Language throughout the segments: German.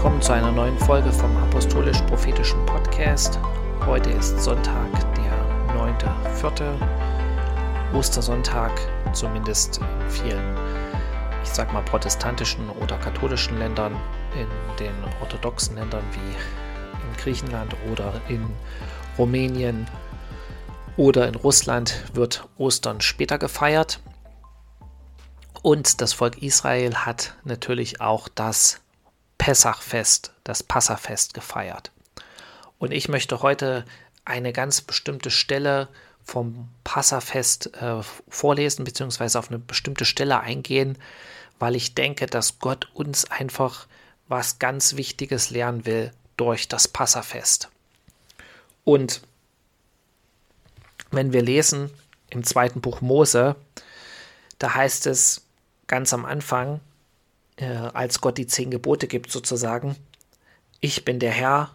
Willkommen zu einer neuen Folge vom Apostolisch-Prophetischen Podcast. Heute ist Sonntag, der 9.4. Ostersonntag, zumindest in vielen, ich sag mal, protestantischen oder katholischen Ländern, in den orthodoxen Ländern wie in Griechenland oder in Rumänien oder in Russland wird Ostern später gefeiert. Und das Volk Israel hat natürlich auch das Pessachfest, das Passafest gefeiert. Und ich möchte heute eine ganz bestimmte Stelle vom Passafest äh, vorlesen, beziehungsweise auf eine bestimmte Stelle eingehen, weil ich denke, dass Gott uns einfach was ganz Wichtiges lernen will durch das Passafest. Und wenn wir lesen im zweiten Buch Mose, da heißt es ganz am Anfang, äh, als Gott die zehn Gebote gibt, sozusagen. Ich bin der Herr,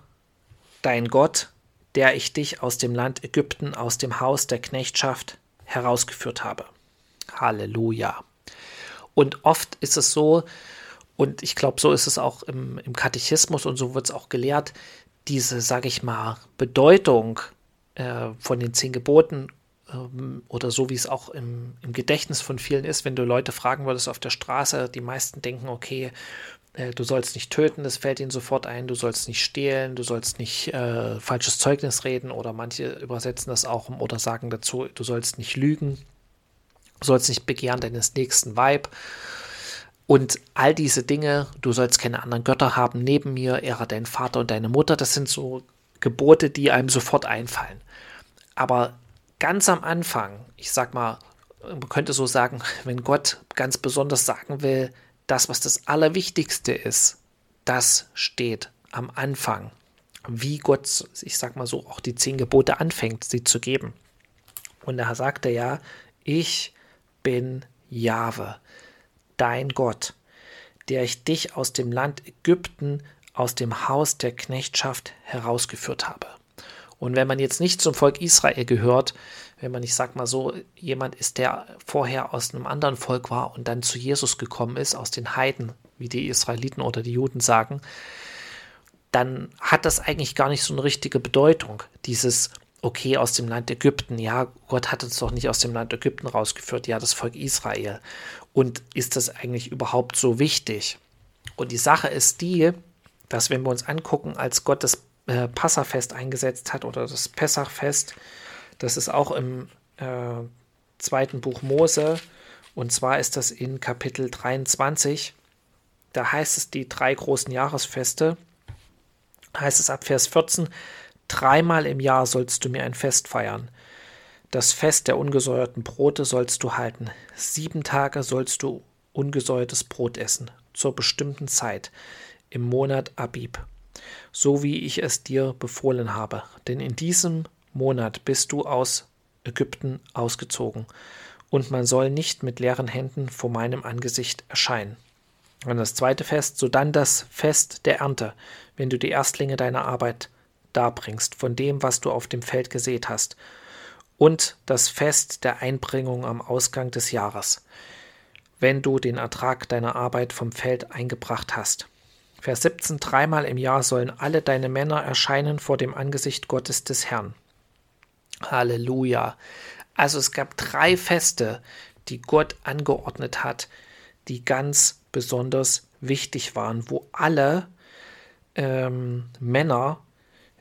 dein Gott, der ich dich aus dem Land Ägypten, aus dem Haus der Knechtschaft herausgeführt habe. Halleluja. Und oft ist es so, und ich glaube, so ist es auch im, im Katechismus und so wird es auch gelehrt, diese, sage ich mal, Bedeutung äh, von den zehn Geboten ähm, oder so wie es auch im, im, Gedächtnis von vielen ist, wenn du Leute fragen würdest auf der Straße, die meisten denken, okay, äh, du sollst nicht töten, das fällt ihnen sofort ein, du sollst nicht stehlen, du sollst nicht äh, falsches Zeugnis reden oder manche übersetzen das auch oder sagen dazu, du sollst nicht lügen, du sollst nicht begehren deines nächsten Weib. Und all diese Dinge, du sollst keine anderen Götter haben neben mir, ehre deinen Vater und deine Mutter, das sind so Gebote, die einem sofort einfallen. Aber ganz am Anfang, ich sag mal, man könnte so sagen, wenn Gott ganz besonders sagen will, das, was das Allerwichtigste ist, das steht am Anfang. Wie Gott, ich sag mal so, auch die zehn Gebote anfängt, sie zu geben. Und da sagt er ja, ich bin Jahwe, dein Gott, der ich dich aus dem Land Ägypten, aus dem Haus der Knechtschaft herausgeführt habe. Und wenn man jetzt nicht zum Volk Israel gehört, wenn man, ich sag mal so, jemand ist, der vorher aus einem anderen Volk war und dann zu Jesus gekommen ist, aus den Heiden, wie die Israeliten oder die Juden sagen, dann hat das eigentlich gar nicht so eine richtige Bedeutung. Dieses, okay, aus dem Land Ägypten, ja, Gott hat uns doch nicht aus dem Land Ägypten rausgeführt, ja, das Volk Israel. Und ist das eigentlich überhaupt so wichtig? Und die Sache ist die, dass wenn wir uns angucken, als Gott das äh, Passafest eingesetzt hat oder das Pessachfest. Das ist auch im äh, zweiten Buch Mose und zwar ist das in Kapitel 23. Da heißt es die drei großen Jahresfeste. Heißt es ab Vers 14, dreimal im Jahr sollst du mir ein Fest feiern. Das Fest der ungesäuerten Brote sollst du halten. Sieben Tage sollst du ungesäuertes Brot essen, zur bestimmten Zeit, im Monat Abib so wie ich es dir befohlen habe. Denn in diesem Monat bist du aus Ägypten ausgezogen, und man soll nicht mit leeren Händen vor meinem Angesicht erscheinen. Und das zweite Fest, so dann das Fest der Ernte, wenn du die Erstlinge deiner Arbeit darbringst, von dem, was du auf dem Feld gesät hast, und das Fest der Einbringung am Ausgang des Jahres, wenn du den Ertrag deiner Arbeit vom Feld eingebracht hast. Vers 17, dreimal im Jahr sollen alle deine Männer erscheinen vor dem Angesicht Gottes des Herrn. Halleluja. Also es gab drei Feste, die Gott angeordnet hat, die ganz besonders wichtig waren, wo alle ähm, Männer,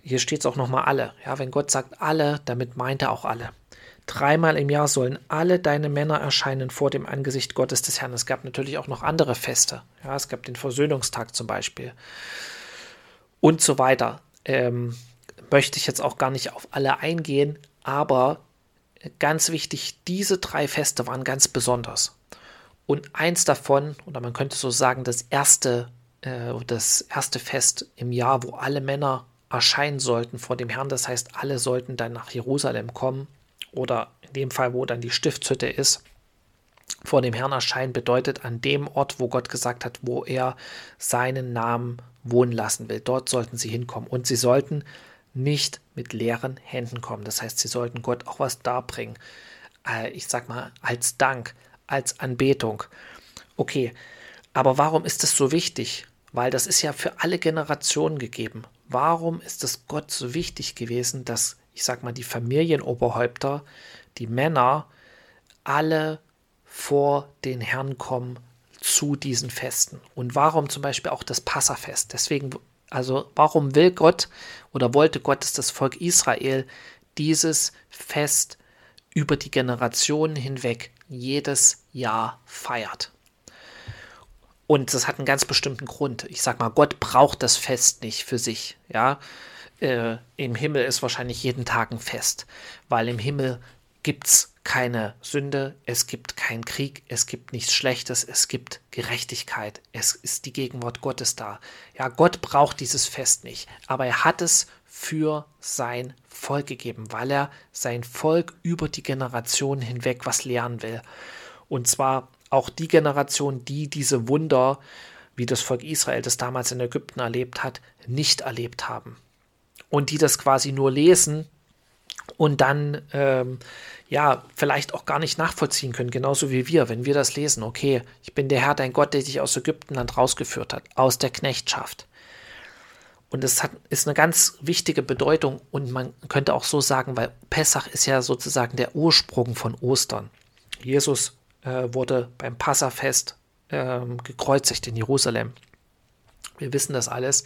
hier steht es auch nochmal alle, ja, wenn Gott sagt alle, damit meint er auch alle. Dreimal im Jahr sollen alle deine Männer erscheinen vor dem Angesicht Gottes des Herrn. Es gab natürlich auch noch andere Feste. Ja, es gab den Versöhnungstag zum Beispiel. Und so weiter. Ähm, möchte ich jetzt auch gar nicht auf alle eingehen, aber ganz wichtig, diese drei Feste waren ganz besonders. Und eins davon, oder man könnte so sagen, das erste, äh, das erste Fest im Jahr, wo alle Männer erscheinen sollten vor dem Herrn, das heißt, alle sollten dann nach Jerusalem kommen oder in dem Fall, wo dann die Stiftshütte ist, vor dem Herrn erscheinen, bedeutet an dem Ort, wo Gott gesagt hat, wo er seinen Namen wohnen lassen will. Dort sollten sie hinkommen. Und sie sollten nicht mit leeren Händen kommen. Das heißt, sie sollten Gott auch was darbringen. äh, ich sag mal, als Dank, als Anbetung. Okay, aber warum ist das so wichtig? Weil das ist ja für alle Generationen gegeben. Warum ist es Gott so wichtig gewesen, dass, ich sag mal, die Familienoberhäupter, die Männer, alle vor den Herrn kommen zu diesen Festen? Und warum zum Beispiel auch das Passafest? Deswegen, also warum will Gott oder wollte Gott, dass das Volk Israel dieses Fest über die Generationen hinweg jedes Jahr feiert? Und das hat einen ganz bestimmten Grund. Ich sag mal, Gott braucht das Fest nicht für sich. Ja, äh, im Himmel ist wahrscheinlich jeden Tag ein Fest, weil im Himmel gibt es keine Sünde, es gibt keinen Krieg, es gibt nichts Schlechtes, es gibt Gerechtigkeit, es ist die Gegenwart Gottes da. Ja, Gott braucht dieses Fest nicht, aber er hat es für sein Volk gegeben, weil er sein Volk über die Generationen hinweg was lernen will. Und zwar auch die Generation, die diese Wunder, wie das Volk Israel das damals in Ägypten erlebt hat, nicht erlebt haben. Und die das quasi nur lesen und dann ähm, ja vielleicht auch gar nicht nachvollziehen können, genauso wie wir, wenn wir das lesen, okay, ich bin der Herr, dein Gott, der dich aus Ägyptenland rausgeführt hat, aus der Knechtschaft. Und das hat, ist eine ganz wichtige Bedeutung und man könnte auch so sagen, weil Pessach ist ja sozusagen der Ursprung von Ostern. Jesus äh, wurde beim Passafest äh, gekreuzigt in Jerusalem. Wir wissen das alles.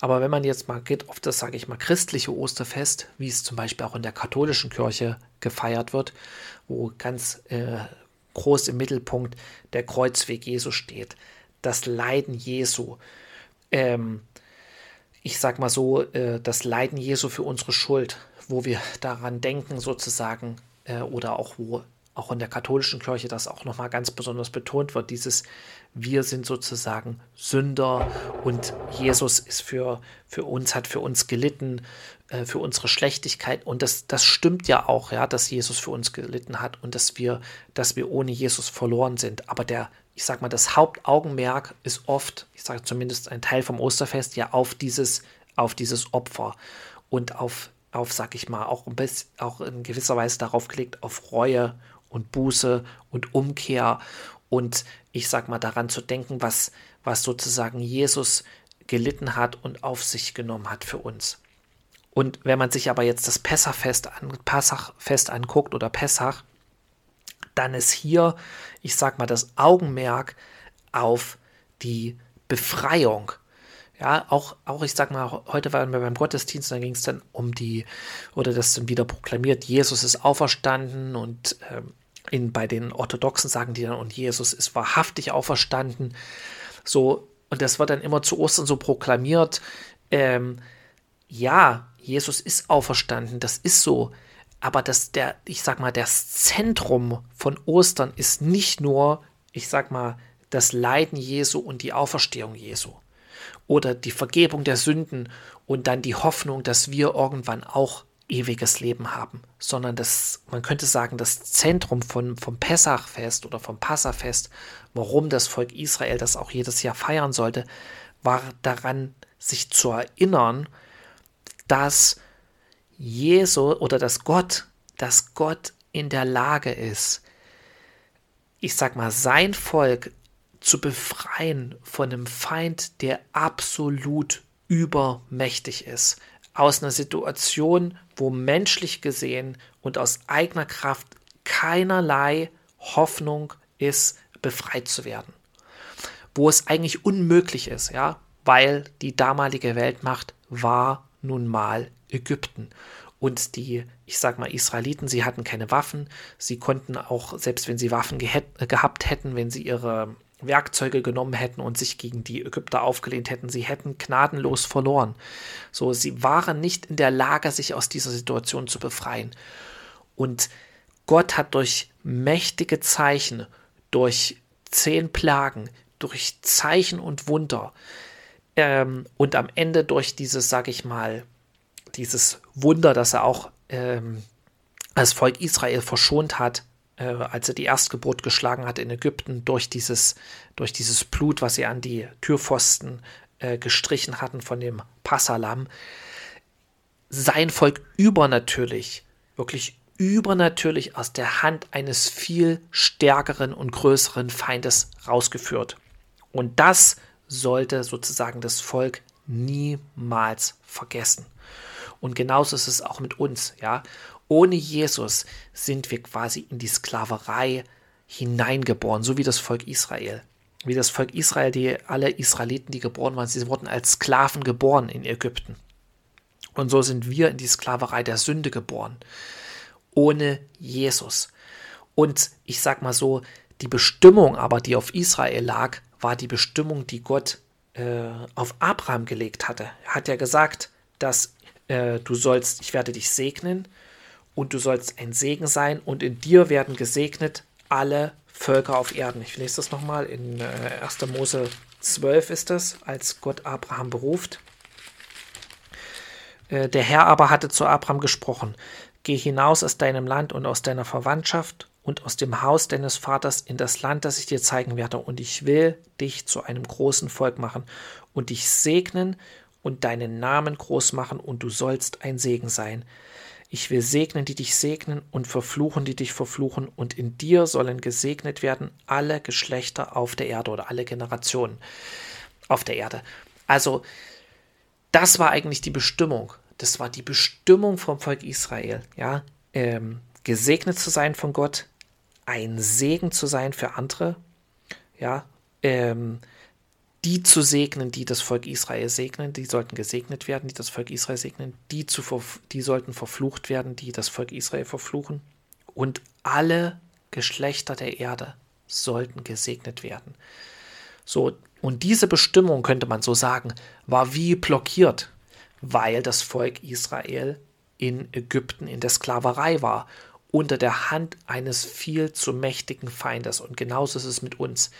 Aber wenn man jetzt mal geht auf das, sage ich mal, christliche Osterfest, wie es zum Beispiel auch in der katholischen Kirche gefeiert wird, wo ganz äh, groß im Mittelpunkt der Kreuzweg Jesu steht, das Leiden Jesu, ähm, ich sag mal so, äh, das Leiden Jesu für unsere Schuld, wo wir daran denken sozusagen, äh, oder auch wo auch in der katholischen Kirche das auch nochmal ganz besonders betont wird, dieses wir sind sozusagen Sünder und Jesus ist für, für uns, hat für uns gelitten, äh, für unsere Schlechtigkeit und das, das stimmt ja auch, ja, dass Jesus für uns gelitten hat und dass wir, dass wir ohne Jesus verloren sind. Aber der, ich sag mal, das Hauptaugenmerk ist oft, ich sage zumindest ein Teil vom Osterfest, ja auf dieses, auf dieses Opfer und auf, auf, sag ich mal, auch, ein bisschen, auch in gewisser Weise darauf gelegt, auf Reue und Buße und Umkehr und ich sag mal daran zu denken, was, was sozusagen Jesus gelitten hat und auf sich genommen hat für uns. Und wenn man sich aber jetzt das Pessachfest, an, Passachfest anguckt oder Pessach, dann ist hier, ich sag mal, das Augenmerk auf die Befreiung. Ja, auch, auch ich sag mal, heute waren wir beim Gottesdienst, da ging es dann um die, oder das dann wieder proklamiert, Jesus ist auferstanden und ähm, in, bei den Orthodoxen sagen die dann, und Jesus ist wahrhaftig auferstanden. So, und das wird dann immer zu Ostern so proklamiert. Ähm, ja, Jesus ist auferstanden, das ist so. Aber das, der, ich sag mal, das Zentrum von Ostern ist nicht nur, ich sag mal, das Leiden Jesu und die Auferstehung Jesu. Oder die Vergebung der Sünden und dann die Hoffnung, dass wir irgendwann auch ewiges Leben haben, sondern das, man könnte sagen, das Zentrum von, vom Pessachfest oder vom Passafest, warum das Volk Israel das auch jedes Jahr feiern sollte, war daran, sich zu erinnern, dass Jesu oder dass Gott, dass Gott in der Lage ist, ich sag mal, sein Volk zu befreien von einem Feind, der absolut übermächtig ist, aus einer Situation, wo menschlich gesehen und aus eigener Kraft keinerlei Hoffnung ist, befreit zu werden. Wo es eigentlich unmöglich ist, ja, weil die damalige Weltmacht war nun mal Ägypten. Und die, ich sag mal, Israeliten, sie hatten keine Waffen. Sie konnten auch, selbst wenn sie Waffen gehabt hätten, wenn sie ihre Werkzeuge genommen hätten und sich gegen die Ägypter aufgelehnt hätten. Sie hätten gnadenlos verloren. So, sie waren nicht in der Lage, sich aus dieser Situation zu befreien. Und Gott hat durch mächtige Zeichen, durch zehn Plagen, durch Zeichen und Wunder ähm, und am Ende durch dieses, sag ich mal, dieses Wunder, dass er auch ähm, das Volk Israel verschont hat, äh, als er die Erstgeburt geschlagen hat in Ägypten, durch dieses, durch dieses Blut, was sie an die Türpfosten äh, gestrichen hatten von dem Passalam, sein Volk übernatürlich, wirklich übernatürlich aus der Hand eines viel stärkeren und größeren Feindes rausgeführt. Und das sollte sozusagen das Volk niemals vergessen. Und genauso ist es auch mit uns, ja. Ohne Jesus sind wir quasi in die Sklaverei hineingeboren, so wie das Volk Israel. Wie das Volk Israel, die alle Israeliten, die geboren waren, sie wurden als Sklaven geboren in Ägypten. Und so sind wir in die Sklaverei der Sünde geboren. Ohne Jesus. Und ich sag mal so, die Bestimmung aber, die auf Israel lag, war die Bestimmung, die Gott äh, auf Abraham gelegt hatte. Er hat ja gesagt, dass äh, du sollst, ich werde dich segnen und du sollst ein Segen sein und in dir werden gesegnet alle Völker auf Erden. Ich lese das nochmal, in äh, 1. Mose 12 ist das, als Gott Abraham beruft. Äh, der Herr aber hatte zu Abraham gesprochen, Geh hinaus aus deinem Land und aus deiner Verwandtschaft und aus dem Haus deines Vaters in das Land, das ich dir zeigen werde, und ich will dich zu einem großen Volk machen und dich segnen und deinen Namen groß machen, und du sollst ein Segen sein. Ich will segnen, die dich segnen, und verfluchen, die dich verfluchen, und in dir sollen gesegnet werden alle Geschlechter auf der Erde oder alle Generationen auf der Erde. Also, das war eigentlich die Bestimmung. Das war die Bestimmung vom Volk Israel, ja, ähm, gesegnet zu sein von Gott, ein Segen zu sein für andere, ja, ähm, die zu segnen, die das Volk Israel segnen, die sollten gesegnet werden, die das Volk Israel segnen, die, zu, die sollten verflucht werden, die das Volk Israel verfluchen. Und alle Geschlechter der Erde sollten gesegnet werden. So, und diese Bestimmung, könnte man so sagen, war wie blockiert, weil das Volk Israel in Ägypten in der Sklaverei war unter der Hand eines viel zu mächtigen Feindes. Und genauso ist es mit uns.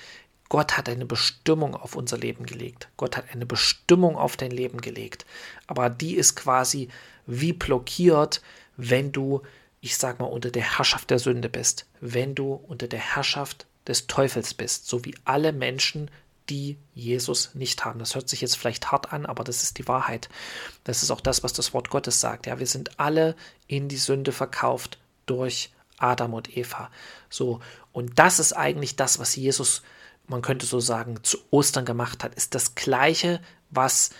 Gott hat eine Bestimmung auf unser Leben gelegt. Gott hat eine Bestimmung auf dein Leben gelegt. Aber die ist quasi wie blockiert, wenn du, ich sag mal, unter der Herrschaft der Sünde bist. Wenn du unter der Herrschaft des Teufels bist. So wie alle Menschen, die Jesus nicht haben. Das hört sich jetzt vielleicht hart an, aber das ist die Wahrheit. Das ist auch das, was das Wort Gottes sagt. Ja, wir sind alle in die Sünde verkauft durch Adam und Eva. So, und das ist eigentlich das, was Jesus, man könnte so sagen, zu Ostern gemacht hat, ist das Gleiche, was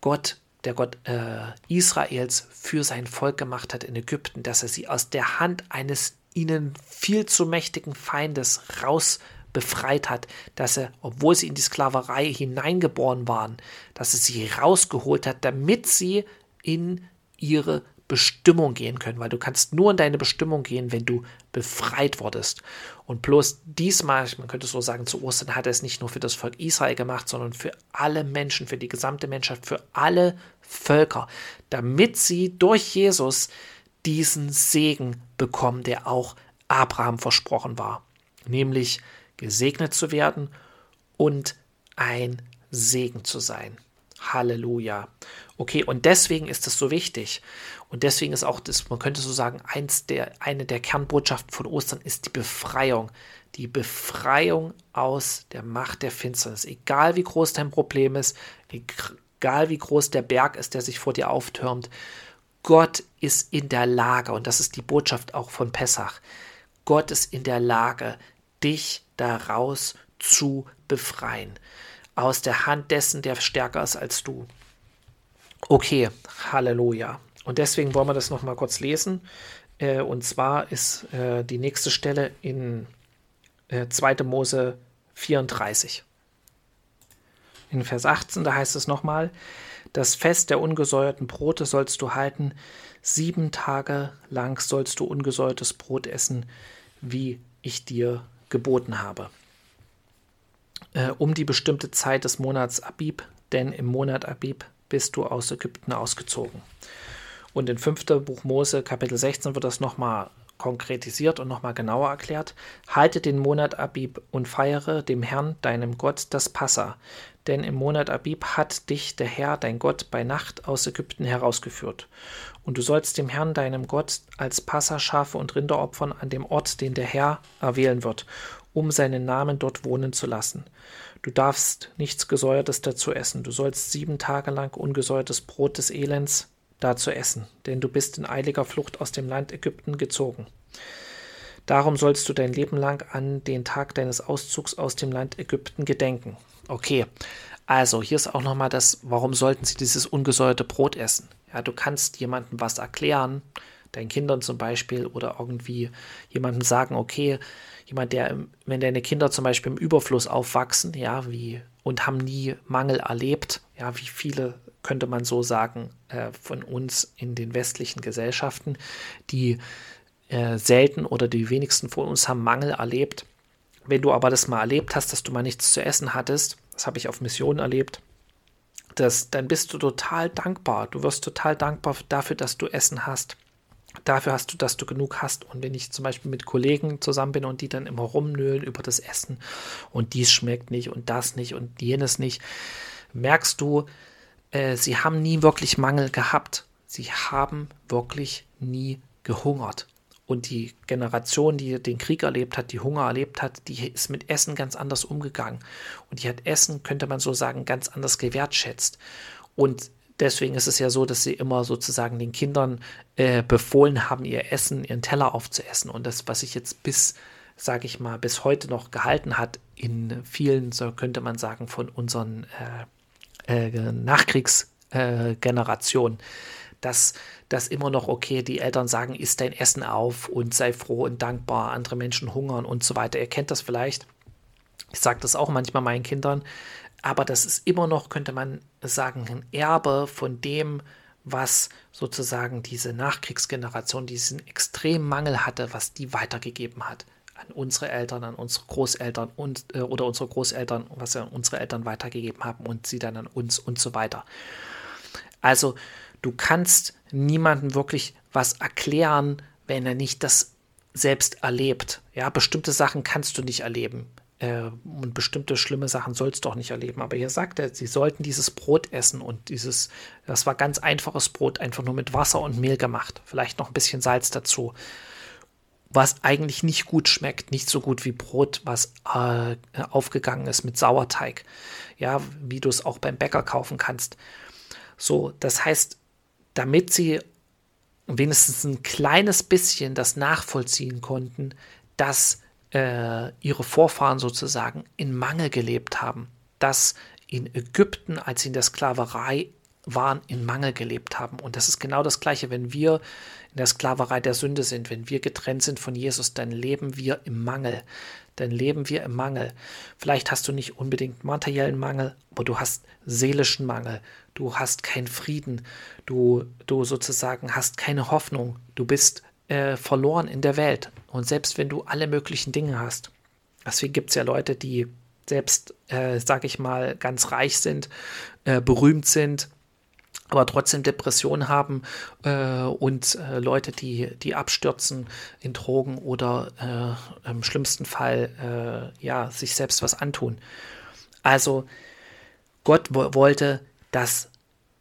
Gott, der Gott äh, Israels, für sein Volk gemacht hat in Ägypten, dass er sie aus der Hand eines ihnen viel zu mächtigen Feindes raus befreit hat, dass er, obwohl sie in die Sklaverei hineingeboren waren, dass er sie rausgeholt hat, damit sie in ihre Bestimmung gehen können, weil du kannst nur in deine Bestimmung gehen, wenn du befreit wurdest. Und bloß diesmal, man könnte so sagen, zu Ostern hat er es nicht nur für das Volk Israel gemacht, sondern für alle Menschen, für die gesamte Menschheit, für alle Völker, damit sie durch Jesus diesen Segen bekommen, der auch Abraham versprochen war, nämlich gesegnet zu werden und ein Segen zu sein. Halleluja. Okay, und deswegen ist es so wichtig. Und deswegen ist auch das, man könnte so sagen, eins der, eine der Kernbotschaften von Ostern ist die Befreiung. Die Befreiung aus der Macht der Finsternis. Egal wie groß dein Problem ist, egal wie groß der Berg ist, der sich vor dir auftürmt, Gott ist in der Lage, und das ist die Botschaft auch von Pessach, Gott ist in der Lage, dich daraus zu befreien. Aus der Hand dessen, der stärker ist als du. Okay, Halleluja. Und deswegen wollen wir das nochmal kurz lesen. Äh, und zwar ist äh, die nächste Stelle in äh, 2. Mose 34. In Vers 18, da heißt es nochmal, das Fest der ungesäuerten Brote sollst du halten, sieben Tage lang sollst du ungesäuertes Brot essen, wie ich dir geboten habe. Äh, um die bestimmte Zeit des Monats Abib, denn im Monat Abib bist du aus Ägypten ausgezogen. Und in 5. Buch Mose, Kapitel 16, wird das nochmal konkretisiert und nochmal genauer erklärt. Halte den Monat Abib und feiere dem Herrn, deinem Gott, das Passa. Denn im Monat Abib hat dich der Herr, dein Gott, bei Nacht aus Ägypten herausgeführt. Und du sollst dem Herrn, deinem Gott, als Passa Schafe und Rinder opfern an dem Ort, den der Herr erwählen wird, um seinen Namen dort wohnen zu lassen. Du darfst nichts Gesäuertes dazu essen. Du sollst sieben Tage lang ungesäuertes Brot des Elends da zu essen, denn du bist in eiliger Flucht aus dem Land Ägypten gezogen. Darum sollst du dein Leben lang an den Tag deines Auszugs aus dem Land Ägypten gedenken. Okay, also hier ist auch nochmal das, warum sollten sie dieses ungesäuerte Brot essen? Ja, du kannst jemandem was erklären, deinen Kindern zum Beispiel, oder irgendwie jemandem sagen, okay, jemand, der, wenn deine Kinder zum Beispiel im Überfluss aufwachsen, ja, wie, und haben nie Mangel erlebt, ja, wie viele könnte man so sagen, äh, von uns in den westlichen Gesellschaften, die äh, selten oder die wenigsten von uns haben Mangel erlebt. Wenn du aber das mal erlebt hast, dass du mal nichts zu essen hattest, das habe ich auf Missionen erlebt, das, dann bist du total dankbar. Du wirst total dankbar dafür, dass du Essen hast. Dafür hast du, dass du genug hast. Und wenn ich zum Beispiel mit Kollegen zusammen bin und die dann immer rumnöhlen über das Essen und dies schmeckt nicht und das nicht und jenes nicht, merkst du, äh, sie haben nie wirklich Mangel gehabt. Sie haben wirklich nie gehungert. Und die Generation, die den Krieg erlebt hat, die Hunger erlebt hat, die ist mit Essen ganz anders umgegangen. Und die hat Essen, könnte man so sagen, ganz anders gewertschätzt. Und deswegen ist es ja so, dass sie immer sozusagen den Kindern äh, befohlen haben, ihr Essen, ihren Teller aufzuessen. Und das, was sich jetzt bis, sage ich mal, bis heute noch gehalten hat, in vielen, so könnte man sagen, von unseren äh, äh, Nachkriegsgenerationen, dass das immer noch okay, die Eltern sagen, isst dein Essen auf und sei froh und dankbar, andere Menschen hungern und so weiter. Ihr kennt das vielleicht. Ich sage das auch manchmal meinen Kindern, aber das ist immer noch, könnte man sagen, ein Erbe von dem, was sozusagen diese Nachkriegsgeneration, diesen extremen Mangel hatte, was die weitergegeben hat an unsere Eltern, an unsere Großeltern und äh, oder unsere Großeltern, was ja unsere Eltern weitergegeben haben und sie dann an uns und so weiter. Also du kannst niemandem wirklich was erklären, wenn er nicht das selbst erlebt. Ja, bestimmte Sachen kannst du nicht erleben. Äh, und bestimmte schlimme Sachen sollst du auch nicht erleben. Aber hier sagt er, sie sollten dieses Brot essen und dieses, das war ganz einfaches Brot, einfach nur mit Wasser und Mehl gemacht. Vielleicht noch ein bisschen Salz dazu. Was eigentlich nicht gut schmeckt, nicht so gut wie Brot, was äh, aufgegangen ist mit Sauerteig. Ja, wie du es auch beim Bäcker kaufen kannst. So, das heißt, damit sie wenigstens ein kleines bisschen das nachvollziehen konnten, dass äh, ihre Vorfahren sozusagen in Mangel gelebt haben, dass in Ägypten, als sie in der Sklaverei waren, in Mangel gelebt haben. Und das ist genau das Gleiche, wenn wir in der Sklaverei der Sünde sind, wenn wir getrennt sind von Jesus, dann leben wir im Mangel. Dann leben wir im Mangel. Vielleicht hast du nicht unbedingt materiellen Mangel, aber du hast seelischen Mangel. Du hast keinen Frieden. Du, du sozusagen hast keine Hoffnung. Du bist äh, verloren in der Welt. Und selbst wenn du alle möglichen Dinge hast, deswegen gibt es ja Leute, die selbst, äh, sag ich mal, ganz reich sind, äh, berühmt sind, aber trotzdem Depressionen haben äh, und äh, Leute, die, die abstürzen in Drogen oder äh, im schlimmsten Fall äh, ja, sich selbst was antun. Also Gott wollte, dass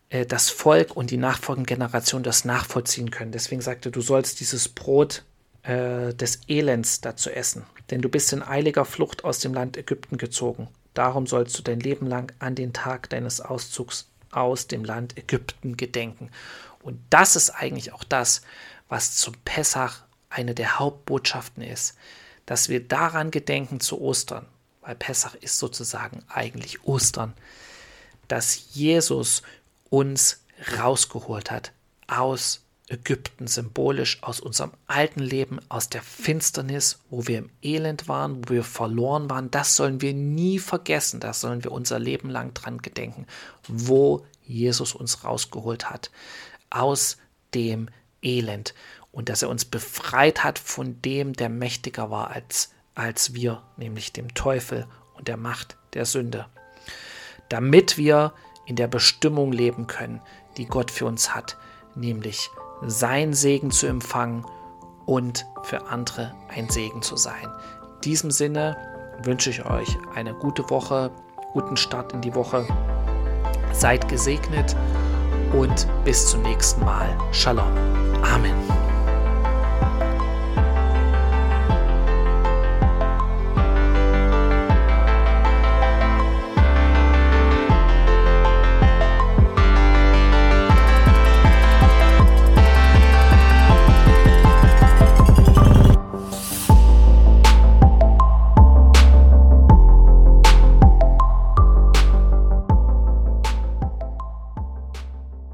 äh, das Volk und die nachfolgende Generation das nachvollziehen können. Deswegen sagte, du sollst dieses Brot äh, des Elends dazu essen, denn du bist in eiliger Flucht aus dem Land Ägypten gezogen. Darum sollst du dein Leben lang an den Tag deines Auszugs aus dem Land Ägypten gedenken. Und das ist eigentlich auch das, was zum Pessach eine der Hauptbotschaften ist, dass wir daran gedenken zu Ostern, weil Pessach ist sozusagen eigentlich Ostern, dass Jesus uns rausgeholt hat aus Ägypten, symbolisch aus unserem alten Leben, aus der Finsternis, wo wir im Elend waren, wo wir verloren waren. Das sollen wir nie vergessen, das sollen wir unser Leben lang dran gedenken, wo Jesus uns rausgeholt hat aus dem Elend und dass er uns befreit hat von dem, der mächtiger war als, als wir, nämlich dem Teufel und der Macht der Sünde. Damit wir in der Bestimmung leben können, die Gott für uns hat, nämlich sein Segen zu empfangen und für andere ein Segen zu sein. In diesem Sinne wünsche ich euch eine gute Woche, guten Start in die Woche. Seid gesegnet und bis zum nächsten Mal. Shalom. Amen.